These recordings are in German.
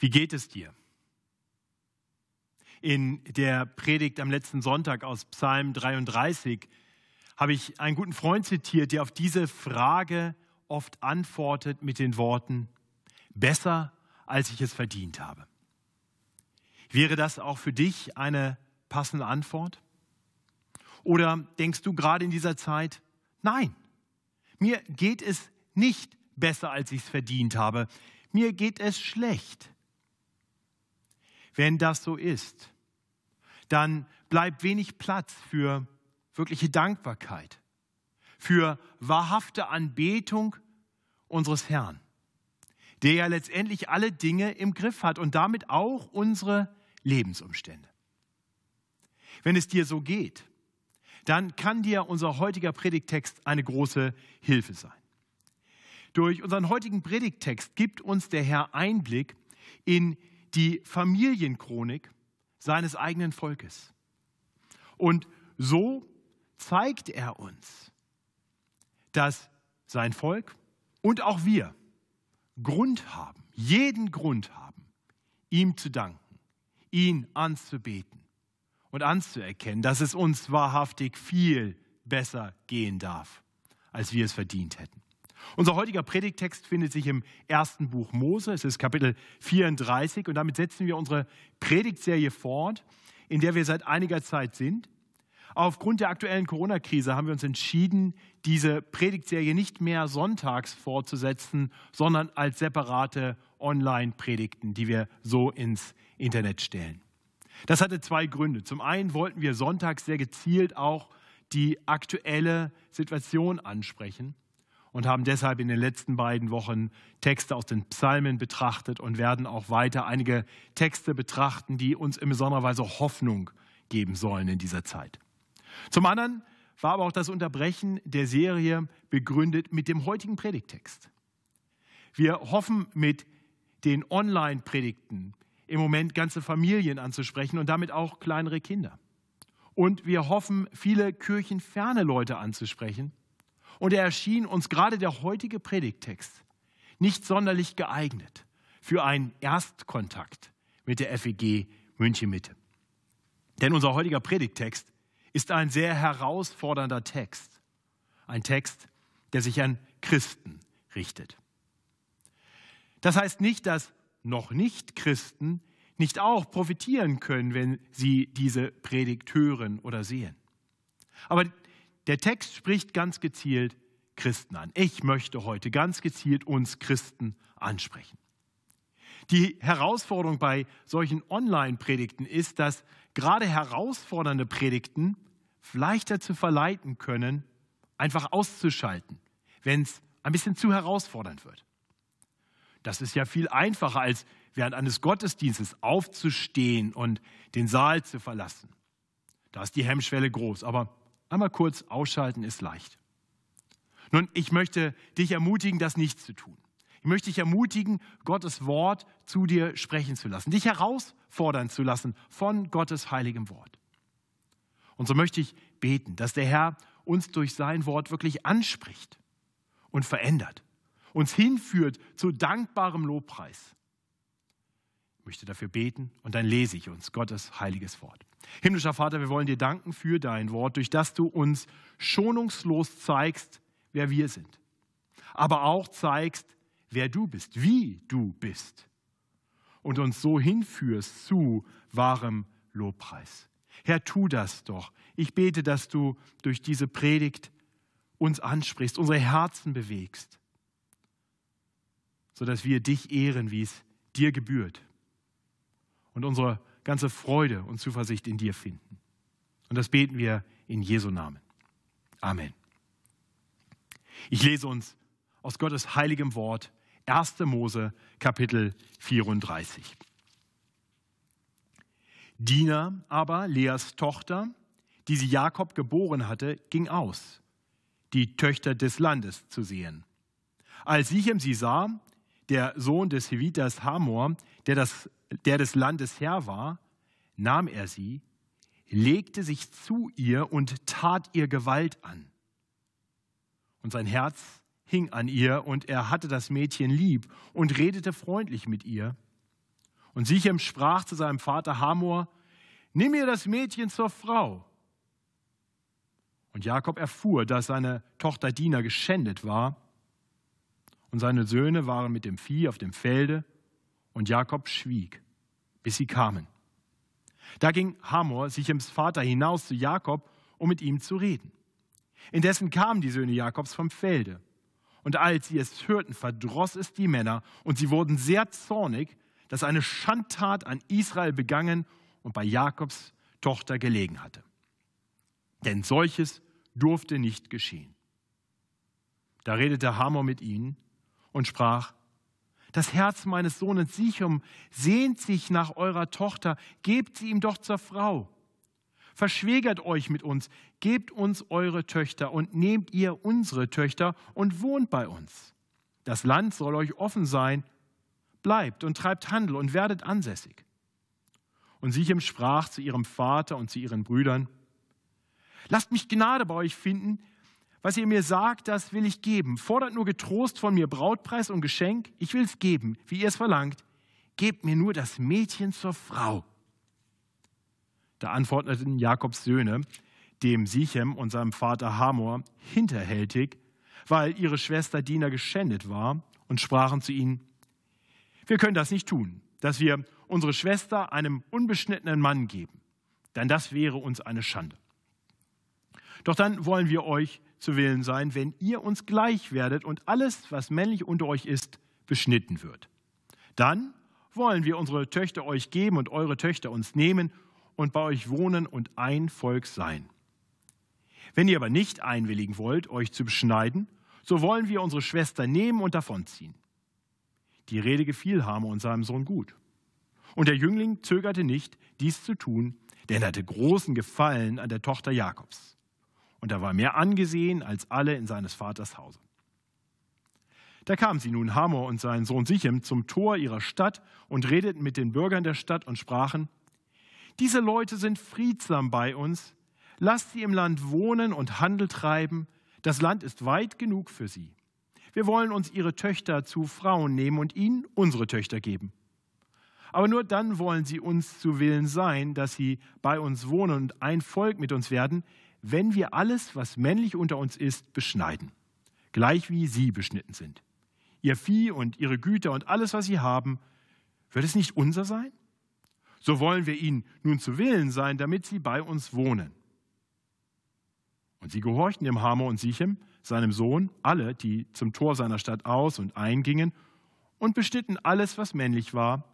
Wie geht es dir? In der Predigt am letzten Sonntag aus Psalm 33 habe ich einen guten Freund zitiert, der auf diese Frage oft antwortet mit den Worten, besser als ich es verdient habe. Wäre das auch für dich eine passende Antwort? Oder denkst du gerade in dieser Zeit, nein, mir geht es nicht besser, als ich es verdient habe. Mir geht es schlecht. Wenn das so ist, dann bleibt wenig Platz für wirkliche Dankbarkeit, für wahrhafte Anbetung unseres Herrn, der ja letztendlich alle Dinge im Griff hat und damit auch unsere Lebensumstände. Wenn es dir so geht, dann kann dir unser heutiger Predigttext eine große Hilfe sein. Durch unseren heutigen Predigttext gibt uns der Herr Einblick in die Familienchronik seines eigenen Volkes. Und so zeigt er uns, dass sein Volk und auch wir Grund haben, jeden Grund haben, ihm zu danken, ihn anzubeten und anzuerkennen, dass es uns wahrhaftig viel besser gehen darf, als wir es verdient hätten. Unser heutiger Predigtext findet sich im ersten Buch Mose, es ist Kapitel 34 und damit setzen wir unsere Predigtserie fort, in der wir seit einiger Zeit sind. Aufgrund der aktuellen Corona-Krise haben wir uns entschieden, diese Predigtserie nicht mehr sonntags fortzusetzen, sondern als separate Online-Predigten, die wir so ins Internet stellen. Das hatte zwei Gründe. Zum einen wollten wir sonntags sehr gezielt auch die aktuelle Situation ansprechen und haben deshalb in den letzten beiden Wochen Texte aus den Psalmen betrachtet und werden auch weiter einige Texte betrachten, die uns in besonderer Weise Hoffnung geben sollen in dieser Zeit. Zum anderen war aber auch das Unterbrechen der Serie begründet mit dem heutigen Predigtext. Wir hoffen mit den Online-Predigten im Moment ganze Familien anzusprechen und damit auch kleinere Kinder. Und wir hoffen, viele kirchenferne Leute anzusprechen. Und er erschien uns gerade der heutige Predigttext nicht sonderlich geeignet für einen Erstkontakt mit der FEG München Mitte. Denn unser heutiger Predigttext ist ein sehr herausfordernder Text. Ein Text, der sich an Christen richtet. Das heißt nicht, dass noch nicht Christen nicht auch profitieren können, wenn sie diese Predigt hören oder sehen. Aber der Text spricht ganz gezielt Christen an. Ich möchte heute ganz gezielt uns Christen ansprechen. Die Herausforderung bei solchen Online-Predigten ist, dass gerade herausfordernde Predigten leichter zu verleiten können, einfach auszuschalten, wenn es ein bisschen zu herausfordernd wird. Das ist ja viel einfacher, als während eines Gottesdienstes aufzustehen und den Saal zu verlassen. Da ist die Hemmschwelle groß, aber einmal kurz ausschalten ist leicht. Nun, ich möchte dich ermutigen, das nicht zu tun. Ich möchte dich ermutigen, Gottes Wort zu dir sprechen zu lassen, dich herausfordern zu lassen von Gottes heiligem Wort. Und so möchte ich beten, dass der Herr uns durch sein Wort wirklich anspricht und verändert uns hinführt zu dankbarem Lobpreis. Ich möchte dafür beten und dann lese ich uns Gottes heiliges Wort. Himmlischer Vater, wir wollen dir danken für dein Wort, durch das du uns schonungslos zeigst, wer wir sind, aber auch zeigst, wer du bist, wie du bist und uns so hinführst zu wahrem Lobpreis. Herr, tu das doch. Ich bete, dass du durch diese Predigt uns ansprichst, unsere Herzen bewegst sodass wir dich ehren, wie es dir gebührt und unsere ganze Freude und Zuversicht in dir finden. Und das beten wir in Jesu Namen. Amen. Ich lese uns aus Gottes heiligem Wort 1. Mose Kapitel 34. Dina aber, Leas Tochter, die sie Jakob geboren hatte, ging aus, die Töchter des Landes zu sehen. Als Sichem sie sah, der Sohn des Hevitas Hamor, der, das, der des Landes Herr war, nahm er sie, legte sich zu ihr und tat ihr Gewalt an. Und sein Herz hing an ihr und er hatte das Mädchen lieb und redete freundlich mit ihr. Und Sichem sprach zu seinem Vater Hamor, nimm mir das Mädchen zur Frau. Und Jakob erfuhr, dass seine Tochter Dina geschändet war. Und seine Söhne waren mit dem Vieh auf dem Felde. Und Jakob schwieg, bis sie kamen. Da ging Hamor, Sichems Vater, hinaus zu Jakob, um mit ihm zu reden. Indessen kamen die Söhne Jakobs vom Felde. Und als sie es hörten, verdross es die Männer, und sie wurden sehr zornig, dass eine Schandtat an Israel begangen und bei Jakobs Tochter gelegen hatte. Denn solches durfte nicht geschehen. Da redete Hamor mit ihnen und sprach, das Herz meines Sohnes Sichum sehnt sich nach eurer Tochter, gebt sie ihm doch zur Frau. Verschwägert euch mit uns, gebt uns eure Töchter und nehmt ihr unsere Töchter und wohnt bei uns. Das Land soll euch offen sein, bleibt und treibt Handel und werdet ansässig. Und Sichem sprach zu ihrem Vater und zu ihren Brüdern, Lasst mich Gnade bei euch finden, was ihr mir sagt, das will ich geben. Fordert nur getrost von mir Brautpreis und Geschenk, ich will es geben, wie ihr es verlangt. Gebt mir nur das Mädchen zur Frau. Da antworteten Jakobs Söhne dem Sichem und seinem Vater Hamor hinterhältig, weil ihre Schwester Dina geschändet war, und sprachen zu ihnen, wir können das nicht tun, dass wir unsere Schwester einem unbeschnittenen Mann geben, denn das wäre uns eine Schande. Doch dann wollen wir euch zu Willen sein, wenn ihr uns gleich werdet und alles, was männlich unter euch ist, beschnitten wird. Dann wollen wir unsere Töchter euch geben und eure Töchter uns nehmen und bei euch wohnen und ein Volk sein. Wenn ihr aber nicht einwilligen wollt, euch zu beschneiden, so wollen wir unsere Schwester nehmen und davonziehen. Die Rede gefiel Hamor und seinem Sohn gut. Und der Jüngling zögerte nicht, dies zu tun, denn er hatte großen Gefallen an der Tochter Jakobs und er war mehr angesehen als alle in seines Vaters Hause. Da kamen sie nun, Hamor und sein Sohn Sichem, zum Tor ihrer Stadt und redeten mit den Bürgern der Stadt und sprachen, diese Leute sind friedsam bei uns, lasst sie im Land wohnen und Handel treiben, das Land ist weit genug für sie. Wir wollen uns ihre Töchter zu Frauen nehmen und ihnen unsere Töchter geben. Aber nur dann wollen sie uns zu Willen sein, dass sie bei uns wohnen und ein Volk mit uns werden, wenn wir alles, was männlich unter uns ist, beschneiden, gleich wie sie beschnitten sind. Ihr Vieh und ihre Güter und alles, was sie haben, wird es nicht unser sein? So wollen wir ihnen nun zu Willen sein, damit sie bei uns wohnen. Und sie gehorchten dem Hamor und Sichem, seinem Sohn, alle, die zum Tor seiner Stadt aus und eingingen, und beschnitten alles, was männlich war,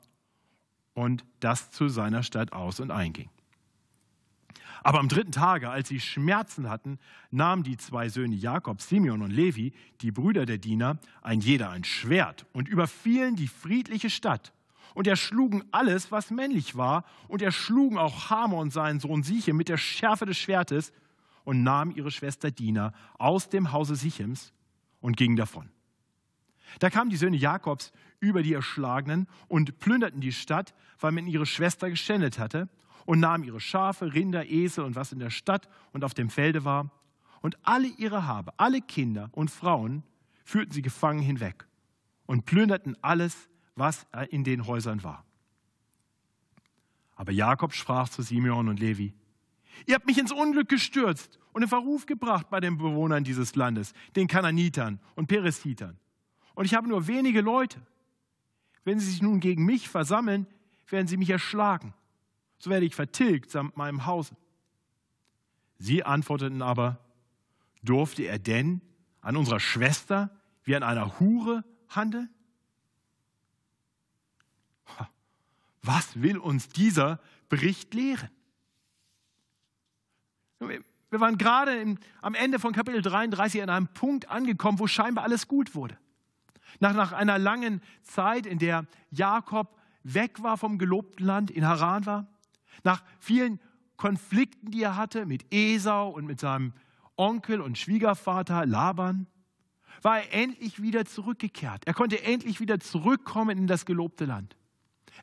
und das zu seiner Stadt aus und einging. Aber am dritten Tage, als sie Schmerzen hatten, nahmen die zwei Söhne Jakob, Simeon und Levi, die Brüder der Diener, ein jeder ein Schwert und überfielen die friedliche Stadt und erschlugen alles, was männlich war, und erschlugen auch Hamor und seinen Sohn Siche mit der Schärfe des Schwertes und nahmen ihre Schwester Dina aus dem Hause Sichems und gingen davon. Da kamen die Söhne Jakobs über die Erschlagenen und plünderten die Stadt, weil man ihre Schwester geschändet hatte und nahmen ihre Schafe, Rinder, Esel und was in der Stadt und auf dem Felde war. Und alle ihre Habe, alle Kinder und Frauen führten sie gefangen hinweg und plünderten alles, was in den Häusern war. Aber Jakob sprach zu Simeon und Levi, ihr habt mich ins Unglück gestürzt und in Verruf gebracht bei den Bewohnern dieses Landes, den Kananitern und Peresitern. Und ich habe nur wenige Leute. Wenn sie sich nun gegen mich versammeln, werden sie mich erschlagen so werde ich vertilgt samt meinem Hause. Sie antworteten aber, durfte er denn an unserer Schwester wie an einer Hure handeln? Was will uns dieser Bericht lehren? Wir waren gerade im, am Ende von Kapitel 33 an einem Punkt angekommen, wo scheinbar alles gut wurde. Nach, nach einer langen Zeit, in der Jakob weg war vom gelobten Land, in Haran war, nach vielen Konflikten, die er hatte mit Esau und mit seinem Onkel und Schwiegervater Laban, war er endlich wieder zurückgekehrt. Er konnte endlich wieder zurückkommen in das gelobte Land.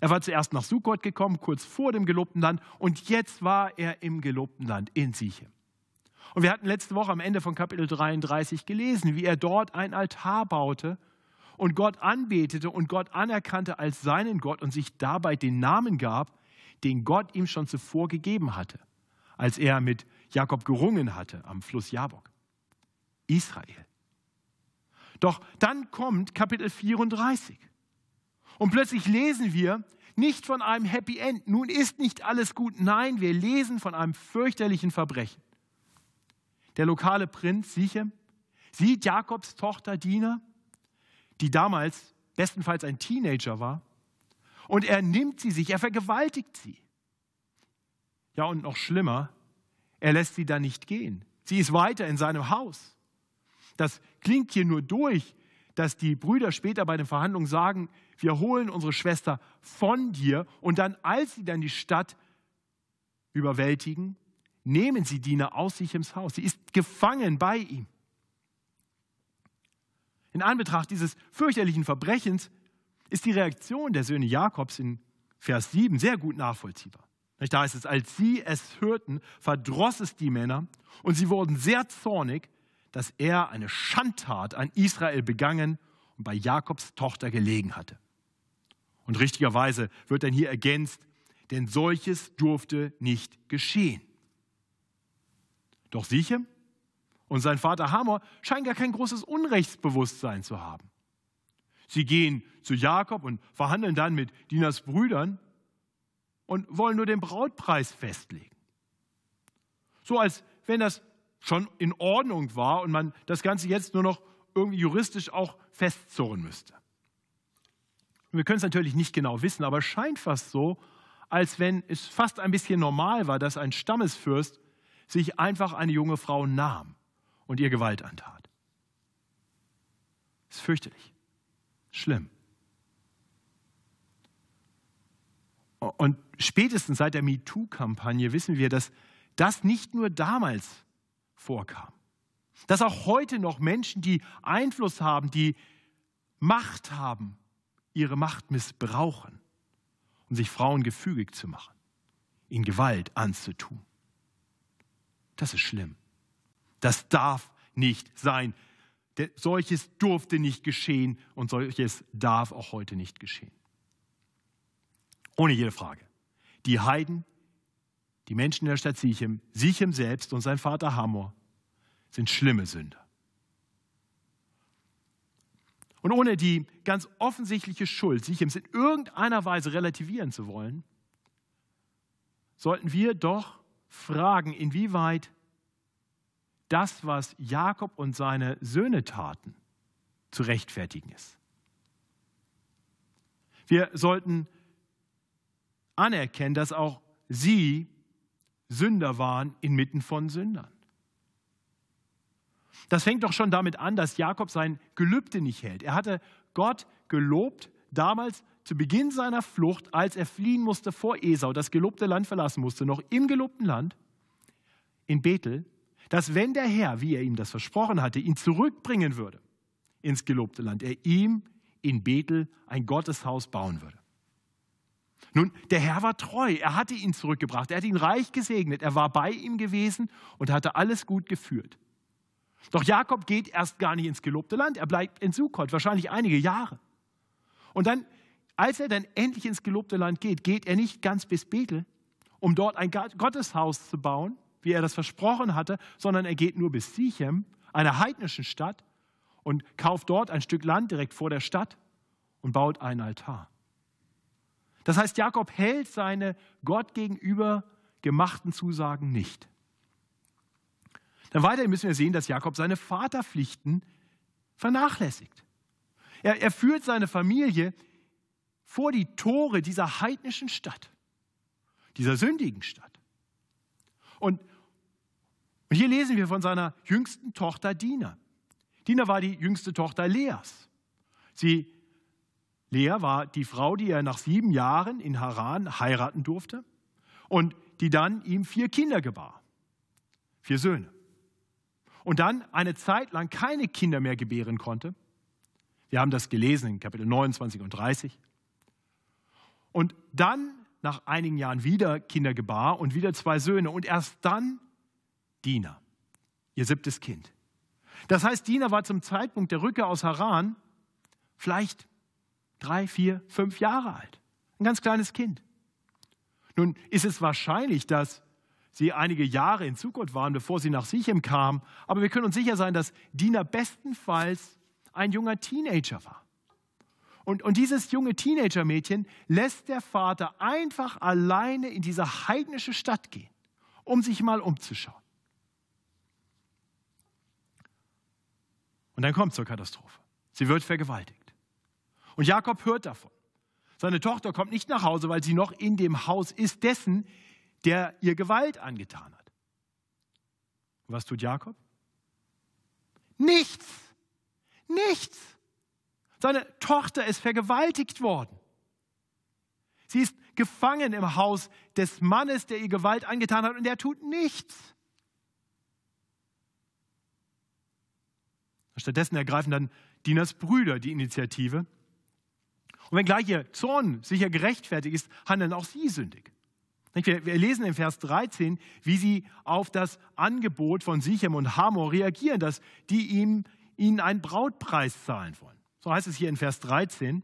Er war zuerst nach Sukkot gekommen, kurz vor dem gelobten Land, und jetzt war er im gelobten Land in Sichem. Und wir hatten letzte Woche am Ende von Kapitel 33 gelesen, wie er dort ein Altar baute und Gott anbetete und Gott anerkannte als seinen Gott und sich dabei den Namen gab, den Gott ihm schon zuvor gegeben hatte, als er mit Jakob gerungen hatte am Fluss Jabok. Israel. Doch dann kommt Kapitel 34. Und plötzlich lesen wir nicht von einem Happy End. Nun ist nicht alles gut. Nein, wir lesen von einem fürchterlichen Verbrechen. Der lokale Prinz Sichem sieht Jakobs Tochter Dina, die damals bestenfalls ein Teenager war, und er nimmt sie sich, er vergewaltigt sie. Ja, und noch schlimmer, er lässt sie dann nicht gehen. Sie ist weiter in seinem Haus. Das klingt hier nur durch, dass die Brüder später bei den Verhandlungen sagen, wir holen unsere Schwester von dir und dann, als sie dann die Stadt überwältigen, nehmen sie Dina aus sich ins Haus. Sie ist gefangen bei ihm. In Anbetracht dieses fürchterlichen Verbrechens ist die Reaktion der Söhne Jakobs in Vers 7 sehr gut nachvollziehbar. Da heißt es, als sie es hörten, verdross es die Männer und sie wurden sehr zornig, dass er eine Schandtat an Israel begangen und bei Jakobs Tochter gelegen hatte. Und richtigerweise wird dann hier ergänzt, denn solches durfte nicht geschehen. Doch Sichem und sein Vater Hamor scheinen gar kein großes Unrechtsbewusstsein zu haben. Sie gehen zu Jakob und verhandeln dann mit Dinas Brüdern und wollen nur den Brautpreis festlegen. So als wenn das schon in Ordnung war und man das Ganze jetzt nur noch irgendwie juristisch auch festzurren müsste. wir können es natürlich nicht genau wissen, aber es scheint fast so, als wenn es fast ein bisschen normal war, dass ein Stammesfürst sich einfach eine junge Frau nahm und ihr Gewalt antat. Das ist fürchterlich, schlimm. Und spätestens seit der MeToo-Kampagne wissen wir, dass das nicht nur damals vorkam. Dass auch heute noch Menschen, die Einfluss haben, die Macht haben, ihre Macht missbrauchen, um sich Frauen gefügig zu machen, ihnen Gewalt anzutun. Das ist schlimm. Das darf nicht sein. Solches durfte nicht geschehen und solches darf auch heute nicht geschehen. Ohne jede Frage. Die Heiden, die Menschen in der Stadt Sichem, Sichem selbst und sein Vater Hamor sind schlimme Sünder. Und ohne die ganz offensichtliche Schuld Sichems in irgendeiner Weise relativieren zu wollen, sollten wir doch fragen, inwieweit das, was Jakob und seine Söhne taten, zu rechtfertigen ist. Wir sollten anerkennen, dass auch sie Sünder waren inmitten von Sündern. Das fängt doch schon damit an, dass Jakob sein Gelübde nicht hält. Er hatte Gott gelobt damals zu Beginn seiner Flucht, als er fliehen musste vor Esau, das gelobte Land verlassen musste, noch im gelobten Land in Bethel, dass wenn der Herr, wie er ihm das versprochen hatte, ihn zurückbringen würde ins gelobte Land, er ihm in Bethel ein Gotteshaus bauen würde. Nun, der Herr war treu, er hatte ihn zurückgebracht, er hat ihn reich gesegnet, er war bei ihm gewesen und hatte alles gut geführt. Doch Jakob geht erst gar nicht ins gelobte Land, er bleibt in Sukkot, wahrscheinlich einige Jahre. Und dann, als er dann endlich ins gelobte Land geht, geht er nicht ganz bis Bethel, um dort ein Gotteshaus zu bauen, wie er das versprochen hatte, sondern er geht nur bis Sichem, einer heidnischen Stadt, und kauft dort ein Stück Land direkt vor der Stadt und baut einen Altar. Das heißt, Jakob hält seine Gott gegenüber gemachten Zusagen nicht. Dann weiterhin müssen wir sehen, dass Jakob seine Vaterpflichten vernachlässigt. Er, er führt seine Familie vor die Tore dieser heidnischen Stadt, dieser sündigen Stadt. Und, und hier lesen wir von seiner jüngsten Tochter Dina. Dina war die jüngste Tochter Leas. Sie Lea war die Frau, die er nach sieben Jahren in Haran heiraten durfte und die dann ihm vier Kinder gebar, vier Söhne. Und dann eine Zeit lang keine Kinder mehr gebären konnte. Wir haben das gelesen in Kapitel 29 und 30. Und dann nach einigen Jahren wieder Kinder gebar und wieder zwei Söhne und erst dann Dina, ihr siebtes Kind. Das heißt, Dina war zum Zeitpunkt der Rückkehr aus Haran vielleicht drei, vier, fünf Jahre alt. Ein ganz kleines Kind. Nun ist es wahrscheinlich, dass sie einige Jahre in Zukunft waren, bevor sie nach Sichem kam, aber wir können uns sicher sein, dass Dina bestenfalls ein junger Teenager war. Und, und dieses junge Teenager-Mädchen lässt der Vater einfach alleine in diese heidnische Stadt gehen, um sich mal umzuschauen. Und dann kommt zur Katastrophe. Sie wird vergewaltigt. Und Jakob hört davon. Seine Tochter kommt nicht nach Hause, weil sie noch in dem Haus ist dessen, der ihr Gewalt angetan hat. Was tut Jakob? Nichts. Nichts. Seine Tochter ist vergewaltigt worden. Sie ist gefangen im Haus des Mannes, der ihr Gewalt angetan hat, und der tut nichts. Stattdessen ergreifen dann Dinas Brüder die Initiative. Und wenngleich ihr Zorn sicher gerechtfertigt ist, handeln auch sie sündig. Wir, lesen in Vers 13, wie sie auf das Angebot von Sichem und Hamor reagieren, dass die ihm, ihnen einen Brautpreis zahlen wollen. So heißt es hier in Vers 13.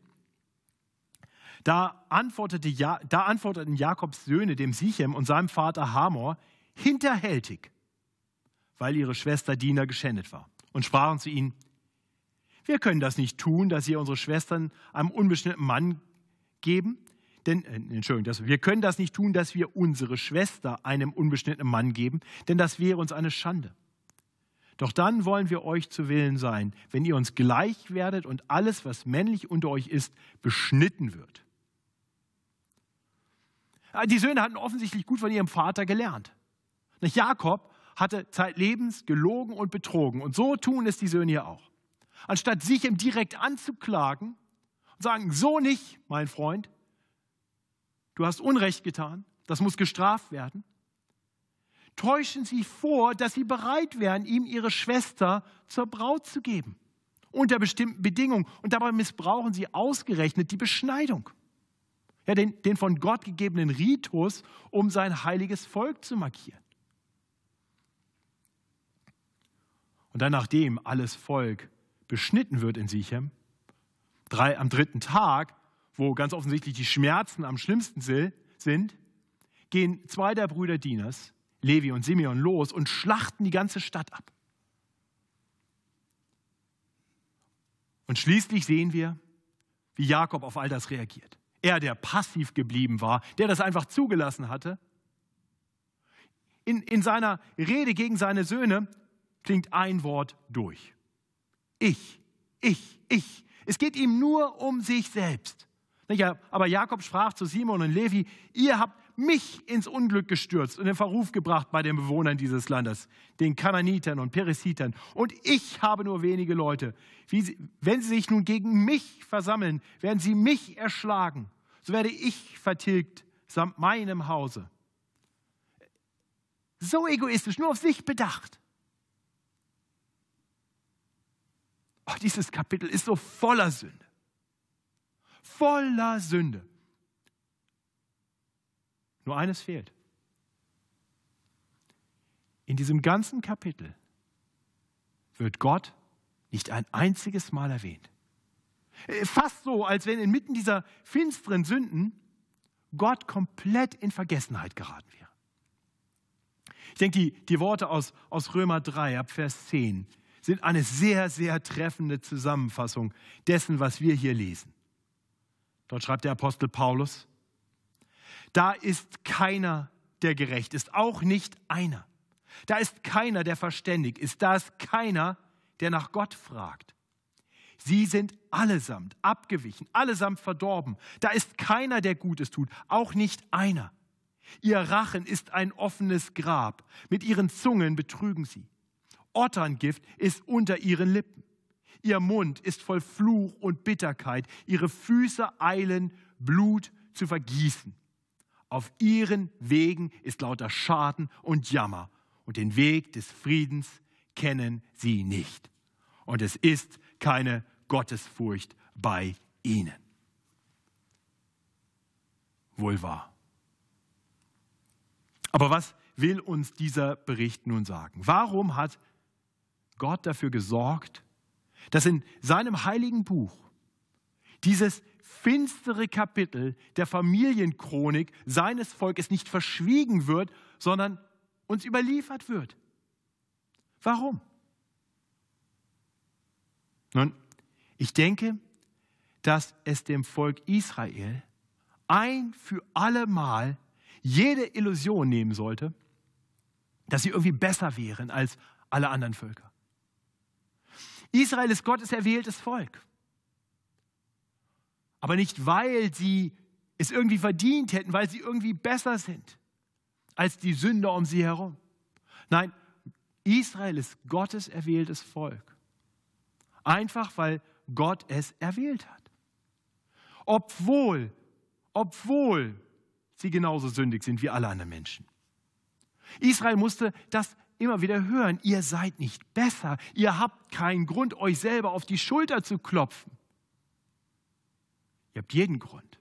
Da, antwortete, da antworteten Jakobs Söhne dem Sichem und seinem Vater Hamor hinterhältig, weil ihre Schwester Dina geschändet war und sprachen zu ihnen, wir können das nicht tun, dass ihr unsere Schwestern einem unbestimmten Mann geben. Denn, äh, Entschuldigung, das, wir können das nicht tun, dass wir unsere Schwester einem unbestimmten Mann geben, denn das wäre uns eine Schande. Doch dann wollen wir euch zu Willen sein, wenn ihr uns gleich werdet und alles, was männlich unter euch ist, beschnitten wird. Ah, die Söhne hatten offensichtlich gut von ihrem Vater gelernt. Jakob hatte zeitlebens gelogen und betrogen. Und so tun es die Söhne hier auch. Anstatt sich ihm direkt anzuklagen und sagen, so nicht, mein Freund, du hast Unrecht getan, das muss gestraft werden, täuschen sie vor, dass sie bereit wären, ihm ihre Schwester zur Braut zu geben. Unter bestimmten Bedingungen. Und dabei missbrauchen sie ausgerechnet die Beschneidung. Ja, den, den von Gott gegebenen Ritus, um sein heiliges Volk zu markieren. Und dann, nachdem alles Volk beschnitten wird in Sichem, drei, am dritten Tag, wo ganz offensichtlich die Schmerzen am schlimmsten sind, gehen zwei der Brüder Dinas, Levi und Simeon, los und schlachten die ganze Stadt ab. Und schließlich sehen wir, wie Jakob auf all das reagiert. Er, der passiv geblieben war, der das einfach zugelassen hatte. In, in seiner Rede gegen seine Söhne klingt ein Wort durch. Ich, ich, ich. Es geht ihm nur um sich selbst. Aber Jakob sprach zu Simon und Levi, ihr habt mich ins Unglück gestürzt und in Verruf gebracht bei den Bewohnern dieses Landes, den Kananitern und Peresitern. Und ich habe nur wenige Leute. Sie, wenn sie sich nun gegen mich versammeln, werden sie mich erschlagen. So werde ich vertilgt samt meinem Hause. So egoistisch, nur auf sich bedacht. Oh, dieses Kapitel ist so voller Sünde. Voller Sünde. Nur eines fehlt. In diesem ganzen Kapitel wird Gott nicht ein einziges Mal erwähnt. Äh, fast so, als wenn inmitten dieser finsteren Sünden Gott komplett in Vergessenheit geraten wäre. Ich denke, die, die Worte aus, aus Römer 3 ab Vers 10 sind eine sehr, sehr treffende Zusammenfassung dessen, was wir hier lesen. Dort schreibt der Apostel Paulus, da ist keiner, der gerecht ist, auch nicht einer. Da ist keiner, der verständig ist, da ist keiner, der nach Gott fragt. Sie sind allesamt abgewichen, allesamt verdorben. Da ist keiner, der Gutes tut, auch nicht einer. Ihr Rachen ist ein offenes Grab, mit ihren Zungen betrügen sie. Otterngift ist unter ihren Lippen. Ihr Mund ist voll Fluch und Bitterkeit. Ihre Füße eilen, Blut zu vergießen. Auf ihren Wegen ist lauter Schaden und Jammer. Und den Weg des Friedens kennen sie nicht. Und es ist keine Gottesfurcht bei ihnen. Wohl wahr. Aber was will uns dieser Bericht nun sagen? Warum hat Gott dafür gesorgt, dass in seinem heiligen Buch dieses finstere Kapitel der Familienchronik seines Volkes nicht verschwiegen wird, sondern uns überliefert wird. Warum? Nun, ich denke, dass es dem Volk Israel ein für alle Mal jede Illusion nehmen sollte, dass sie irgendwie besser wären als alle anderen Völker. Israel ist Gottes erwähltes Volk. Aber nicht, weil sie es irgendwie verdient hätten, weil sie irgendwie besser sind als die Sünder um sie herum. Nein, Israel ist Gottes erwähltes Volk. Einfach weil Gott es erwählt hat. Obwohl, obwohl sie genauso sündig sind wie alle anderen Menschen. Israel musste das immer wieder hören. Ihr seid nicht besser. Ihr habt keinen Grund, euch selber auf die Schulter zu klopfen. Ihr habt jeden Grund,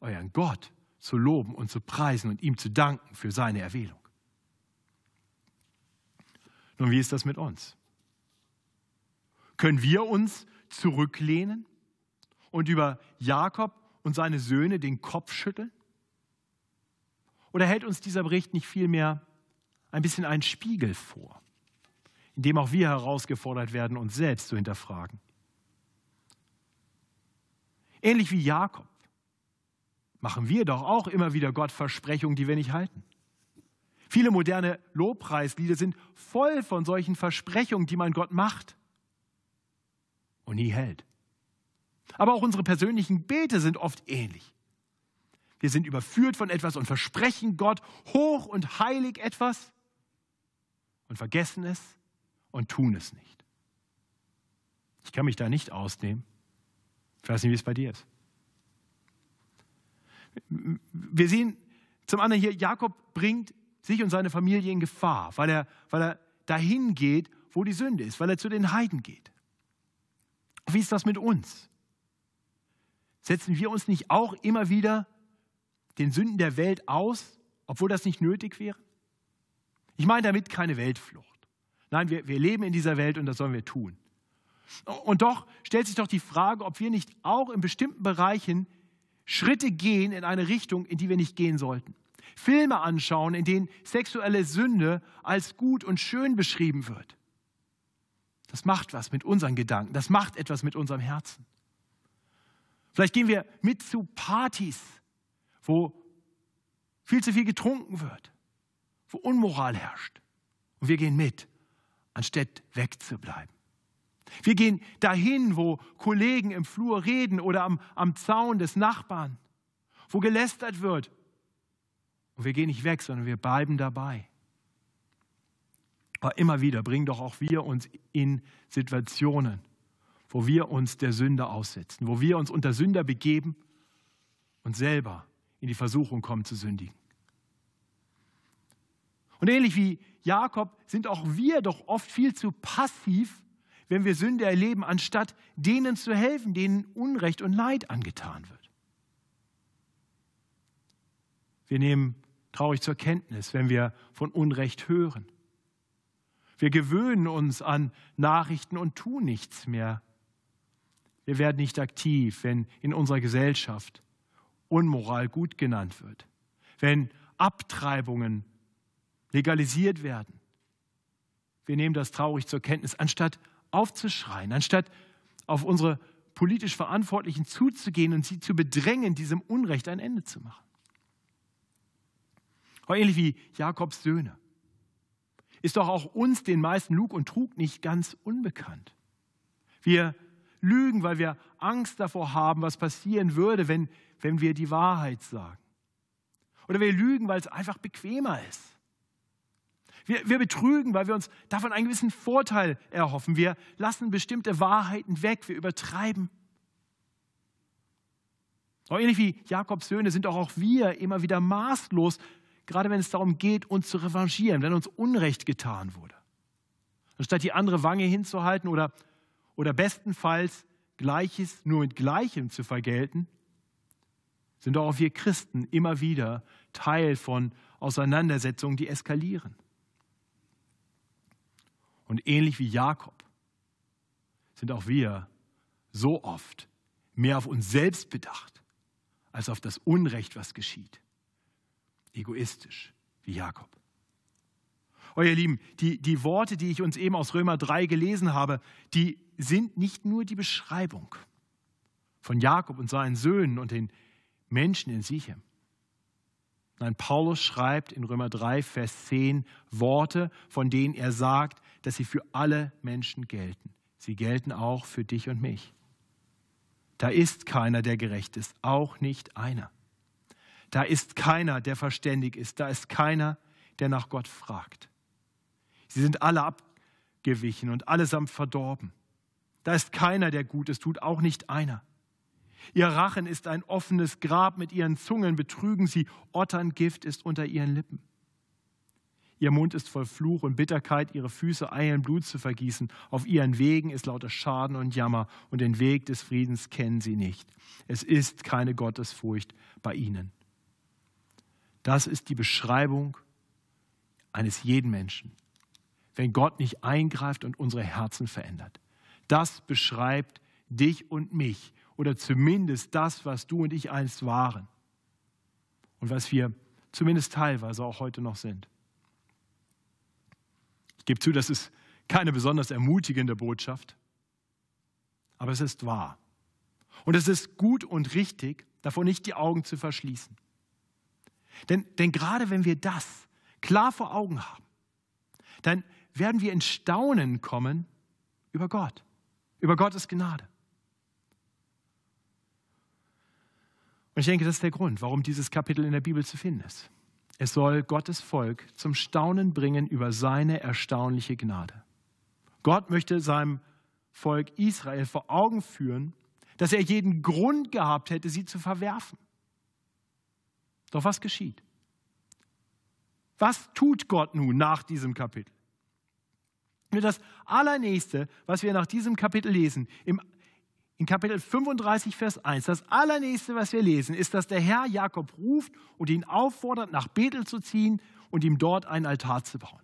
euren Gott zu loben und zu preisen und ihm zu danken für seine Erwählung. Nun, wie ist das mit uns? Können wir uns zurücklehnen und über Jakob und seine Söhne den Kopf schütteln? Oder hält uns dieser Bericht nicht vielmehr ein bisschen einen Spiegel vor, in dem auch wir herausgefordert werden, uns selbst zu hinterfragen? Ähnlich wie Jakob machen wir doch auch immer wieder Gott Versprechungen, die wir nicht halten. Viele moderne Lobpreislieder sind voll von solchen Versprechungen, die man Gott macht und nie hält. Aber auch unsere persönlichen Bete sind oft ähnlich. Wir sind überführt von etwas und versprechen Gott hoch und heilig etwas und vergessen es und tun es nicht. Ich kann mich da nicht ausnehmen. Ich weiß nicht, wie es bei dir ist. Wir sehen zum anderen hier, Jakob bringt sich und seine Familie in Gefahr, weil er, weil er dahin geht, wo die Sünde ist, weil er zu den Heiden geht. Wie ist das mit uns? Setzen wir uns nicht auch immer wieder den Sünden der Welt aus, obwohl das nicht nötig wäre? Ich meine damit keine Weltflucht. Nein, wir, wir leben in dieser Welt und das sollen wir tun. Und doch stellt sich doch die Frage, ob wir nicht auch in bestimmten Bereichen Schritte gehen in eine Richtung, in die wir nicht gehen sollten. Filme anschauen, in denen sexuelle Sünde als gut und schön beschrieben wird. Das macht was mit unseren Gedanken, das macht etwas mit unserem Herzen. Vielleicht gehen wir mit zu Partys, wo viel zu viel getrunken wird, wo Unmoral herrscht. Und wir gehen mit, anstatt wegzubleiben. Wir gehen dahin, wo Kollegen im Flur reden oder am, am Zaun des Nachbarn, wo gelästert wird. Und wir gehen nicht weg, sondern wir bleiben dabei. Aber immer wieder bringen doch auch wir uns in Situationen, wo wir uns der Sünde aussetzen, wo wir uns unter Sünder begeben und selber in die Versuchung kommen zu sündigen. Und ähnlich wie Jakob sind auch wir doch oft viel zu passiv wenn wir Sünde erleben, anstatt denen zu helfen, denen Unrecht und Leid angetan wird. Wir nehmen traurig zur Kenntnis, wenn wir von Unrecht hören. Wir gewöhnen uns an Nachrichten und tun nichts mehr. Wir werden nicht aktiv, wenn in unserer Gesellschaft Unmoral gut genannt wird, wenn Abtreibungen legalisiert werden. Wir nehmen das traurig zur Kenntnis, anstatt aufzuschreien, anstatt auf unsere politisch Verantwortlichen zuzugehen und sie zu bedrängen, diesem Unrecht ein Ende zu machen. Aber ähnlich wie Jakobs Söhne ist doch auch uns, den meisten Lug und Trug, nicht ganz unbekannt. Wir lügen, weil wir Angst davor haben, was passieren würde, wenn, wenn wir die Wahrheit sagen. Oder wir lügen, weil es einfach bequemer ist. Wir, wir betrügen, weil wir uns davon einen gewissen Vorteil erhoffen. Wir lassen bestimmte Wahrheiten weg, wir übertreiben. Aber ähnlich wie Jakobs Söhne sind auch, auch wir immer wieder maßlos, gerade wenn es darum geht, uns zu revanchieren, wenn uns Unrecht getan wurde. Anstatt die andere Wange hinzuhalten oder, oder bestenfalls Gleiches nur mit Gleichem zu vergelten, sind auch wir Christen immer wieder Teil von Auseinandersetzungen, die eskalieren. Und ähnlich wie Jakob sind auch wir so oft mehr auf uns selbst bedacht, als auf das Unrecht, was geschieht. Egoistisch, wie Jakob. Oh ihr Lieben, die, die Worte, die ich uns eben aus Römer 3 gelesen habe, die sind nicht nur die Beschreibung von Jakob und seinen Söhnen und den Menschen in Sichem. Nein, Paulus schreibt in Römer 3, Vers 10 Worte, von denen er sagt, dass sie für alle Menschen gelten. Sie gelten auch für dich und mich. Da ist keiner, der gerecht ist, auch nicht einer. Da ist keiner, der verständig ist, da ist keiner, der nach Gott fragt. Sie sind alle abgewichen und allesamt verdorben. Da ist keiner, der Gutes tut, auch nicht einer. Ihr Rachen ist ein offenes Grab, mit ihren Zungen betrügen sie, Otterngift ist unter ihren Lippen. Ihr Mund ist voll Fluch und Bitterkeit, ihre Füße eilen Blut zu vergießen. Auf ihren Wegen ist lauter Schaden und Jammer und den Weg des Friedens kennen sie nicht. Es ist keine Gottesfurcht bei ihnen. Das ist die Beschreibung eines jeden Menschen, wenn Gott nicht eingreift und unsere Herzen verändert. Das beschreibt dich und mich oder zumindest das, was du und ich einst waren und was wir zumindest teilweise auch heute noch sind. Ich gebe zu, das ist keine besonders ermutigende Botschaft, aber es ist wahr. Und es ist gut und richtig, davor nicht die Augen zu verschließen. Denn, denn gerade wenn wir das klar vor Augen haben, dann werden wir in Staunen kommen über Gott, über Gottes Gnade. Und ich denke, das ist der Grund, warum dieses Kapitel in der Bibel zu finden ist. Es soll Gottes Volk zum Staunen bringen über seine erstaunliche Gnade. Gott möchte seinem Volk Israel vor Augen führen, dass er jeden Grund gehabt hätte, sie zu verwerfen. Doch was geschieht? Was tut Gott nun nach diesem Kapitel? Das allernächste, was wir nach diesem Kapitel lesen, im in Kapitel 35, Vers 1, das allernächste, was wir lesen, ist, dass der Herr Jakob ruft und ihn auffordert, nach Bethel zu ziehen und ihm dort einen Altar zu bauen.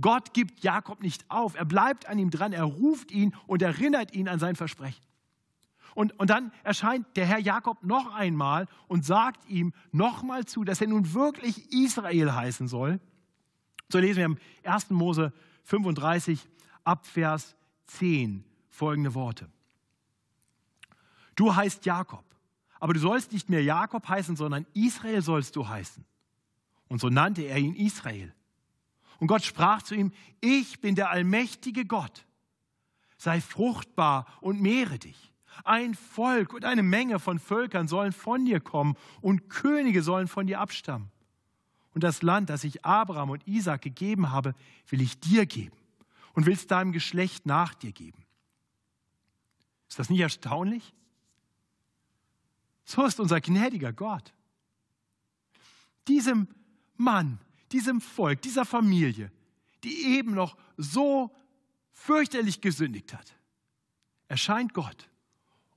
Gott gibt Jakob nicht auf, er bleibt an ihm dran, er ruft ihn und erinnert ihn an sein Versprechen. Und, und dann erscheint der Herr Jakob noch einmal und sagt ihm nochmal zu, dass er nun wirklich Israel heißen soll. So lesen wir im 1. Mose 35 ab Vers 10 folgende Worte. Du heißt Jakob, aber du sollst nicht mehr Jakob heißen, sondern Israel sollst du heißen. Und so nannte er ihn Israel. Und Gott sprach zu ihm, ich bin der allmächtige Gott. Sei fruchtbar und mehre dich. Ein Volk und eine Menge von Völkern sollen von dir kommen und Könige sollen von dir abstammen. Und das Land, das ich Abraham und Isaac gegeben habe, will ich dir geben und will es deinem Geschlecht nach dir geben. Ist das nicht erstaunlich? So ist unser gnädiger Gott. Diesem Mann, diesem Volk, dieser Familie, die eben noch so fürchterlich gesündigt hat, erscheint Gott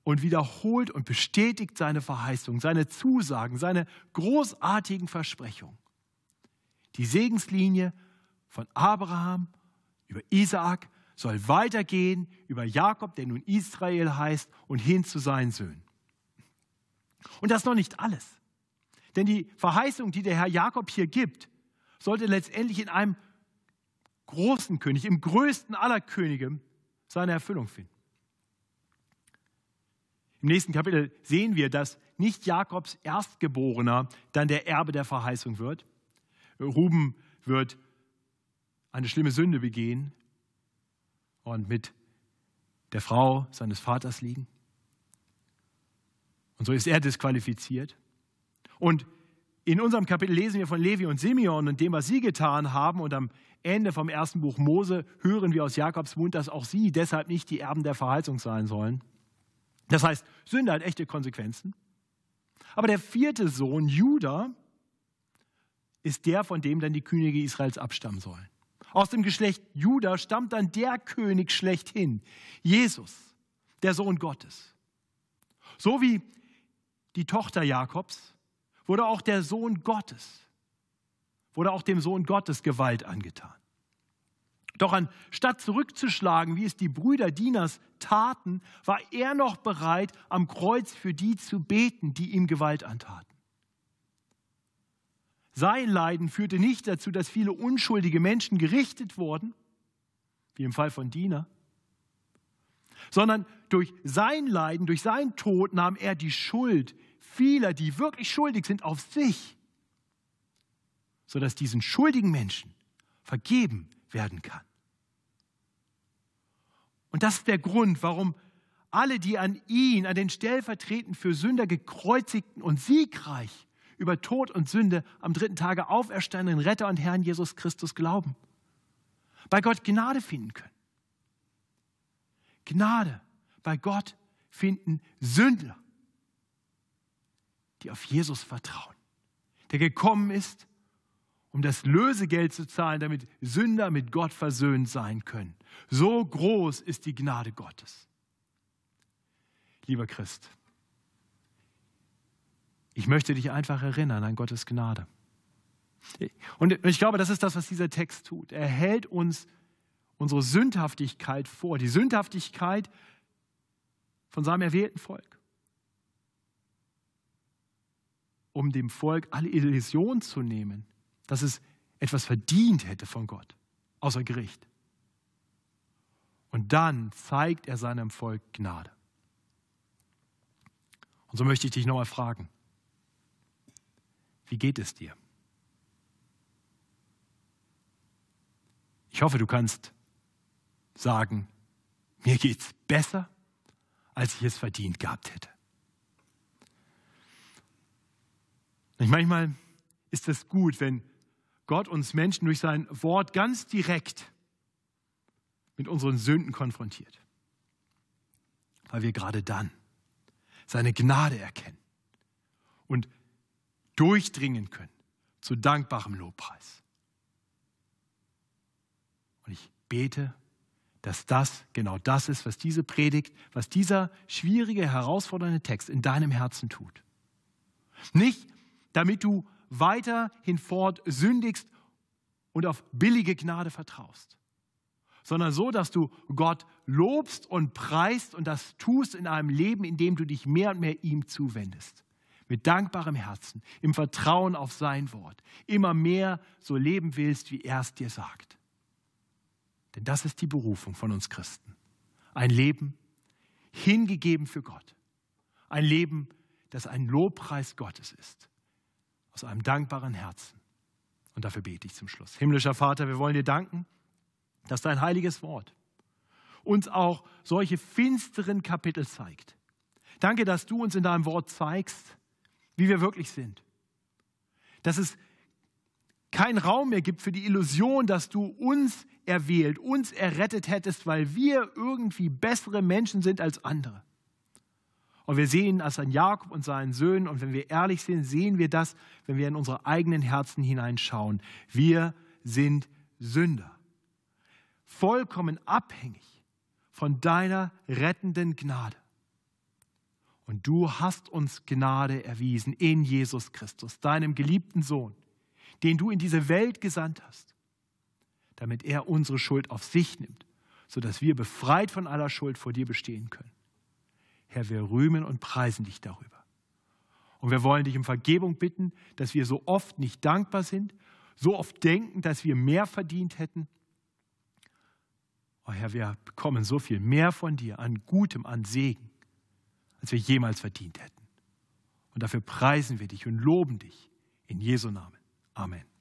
und wiederholt und bestätigt seine Verheißung, seine Zusagen, seine großartigen Versprechungen. Die Segenslinie von Abraham über Isaak soll weitergehen über Jakob, der nun Israel heißt, und hin zu seinen Söhnen. Und das ist noch nicht alles. Denn die Verheißung, die der Herr Jakob hier gibt, sollte letztendlich in einem großen König, im größten aller Könige, seine Erfüllung finden. Im nächsten Kapitel sehen wir, dass nicht Jakobs Erstgeborener dann der Erbe der Verheißung wird. Ruben wird eine schlimme Sünde begehen und mit der Frau seines Vaters liegen. Und so ist er disqualifiziert. Und in unserem Kapitel lesen wir von Levi und Simeon und dem, was sie getan haben. Und am Ende vom ersten Buch Mose hören wir aus Jakobs Mund, dass auch sie deshalb nicht die Erben der Verheißung sein sollen. Das heißt, Sünde hat echte Konsequenzen. Aber der vierte Sohn, Judah, ist der, von dem dann die Könige Israels abstammen sollen. Aus dem Geschlecht Judah stammt dann der König schlechthin, Jesus, der Sohn Gottes. So wie die Tochter Jakobs, wurde auch der Sohn Gottes, wurde auch dem Sohn Gottes Gewalt angetan. Doch anstatt zurückzuschlagen, wie es die Brüder Dieners taten, war er noch bereit, am Kreuz für die zu beten, die ihm Gewalt antaten. Sein Leiden führte nicht dazu, dass viele unschuldige Menschen gerichtet wurden, wie im Fall von Diener, sondern durch sein Leiden, durch seinen Tod nahm er die Schuld vieler, die wirklich schuldig sind, auf sich, sodass diesen schuldigen Menschen vergeben werden kann. Und das ist der Grund, warum alle, die an ihn, an den stellvertretend für Sünder gekreuzigten und siegreich über Tod und Sünde am dritten Tage auferstandenen Retter und Herrn Jesus Christus glauben, bei Gott Gnade finden können. Gnade bei Gott finden Sünder, die auf Jesus vertrauen, der gekommen ist, um das Lösegeld zu zahlen, damit Sünder mit Gott versöhnt sein können. So groß ist die Gnade Gottes. Lieber Christ, ich möchte dich einfach erinnern an Gottes Gnade. Und ich glaube, das ist das, was dieser Text tut. Er hält uns unsere Sündhaftigkeit vor, die Sündhaftigkeit von seinem erwählten Volk, um dem Volk alle Illusion zu nehmen, dass es etwas verdient hätte von Gott, außer Gericht. Und dann zeigt er seinem Volk Gnade. Und so möchte ich dich nochmal fragen, wie geht es dir? Ich hoffe, du kannst sagen, mir geht es besser, als ich es verdient gehabt hätte. Und manchmal ist es gut, wenn Gott uns Menschen durch sein Wort ganz direkt mit unseren Sünden konfrontiert, weil wir gerade dann seine Gnade erkennen und durchdringen können zu dankbarem Lobpreis. Und ich bete dass das genau das ist, was diese Predigt, was dieser schwierige, herausfordernde Text in deinem Herzen tut. Nicht, damit du weiter hinfort sündigst und auf billige Gnade vertraust, sondern so, dass du Gott lobst und preist und das tust in einem Leben, in dem du dich mehr und mehr ihm zuwendest. Mit dankbarem Herzen, im Vertrauen auf sein Wort, immer mehr so leben willst, wie er es dir sagt. Denn das ist die Berufung von uns Christen. Ein Leben hingegeben für Gott. Ein Leben, das ein Lobpreis Gottes ist. Aus einem dankbaren Herzen. Und dafür bete ich zum Schluss. Himmlischer Vater, wir wollen dir danken, dass dein heiliges Wort uns auch solche finsteren Kapitel zeigt. Danke, dass du uns in deinem Wort zeigst, wie wir wirklich sind. Dass es keinen Raum mehr gibt für die Illusion, dass du uns erwählt, uns errettet hättest, weil wir irgendwie bessere Menschen sind als andere. Und wir sehen das an Jakob und seinen Söhnen. Und wenn wir ehrlich sind, sehen wir das, wenn wir in unsere eigenen Herzen hineinschauen. Wir sind Sünder. Vollkommen abhängig von deiner rettenden Gnade. Und du hast uns Gnade erwiesen in Jesus Christus, deinem geliebten Sohn den du in diese Welt gesandt hast, damit er unsere Schuld auf sich nimmt, sodass wir befreit von aller Schuld vor dir bestehen können. Herr, wir rühmen und preisen dich darüber. Und wir wollen dich um Vergebung bitten, dass wir so oft nicht dankbar sind, so oft denken, dass wir mehr verdient hätten. Oh Herr, wir bekommen so viel mehr von dir an Gutem, an Segen, als wir jemals verdient hätten. Und dafür preisen wir dich und loben dich in Jesu Namen. Amen.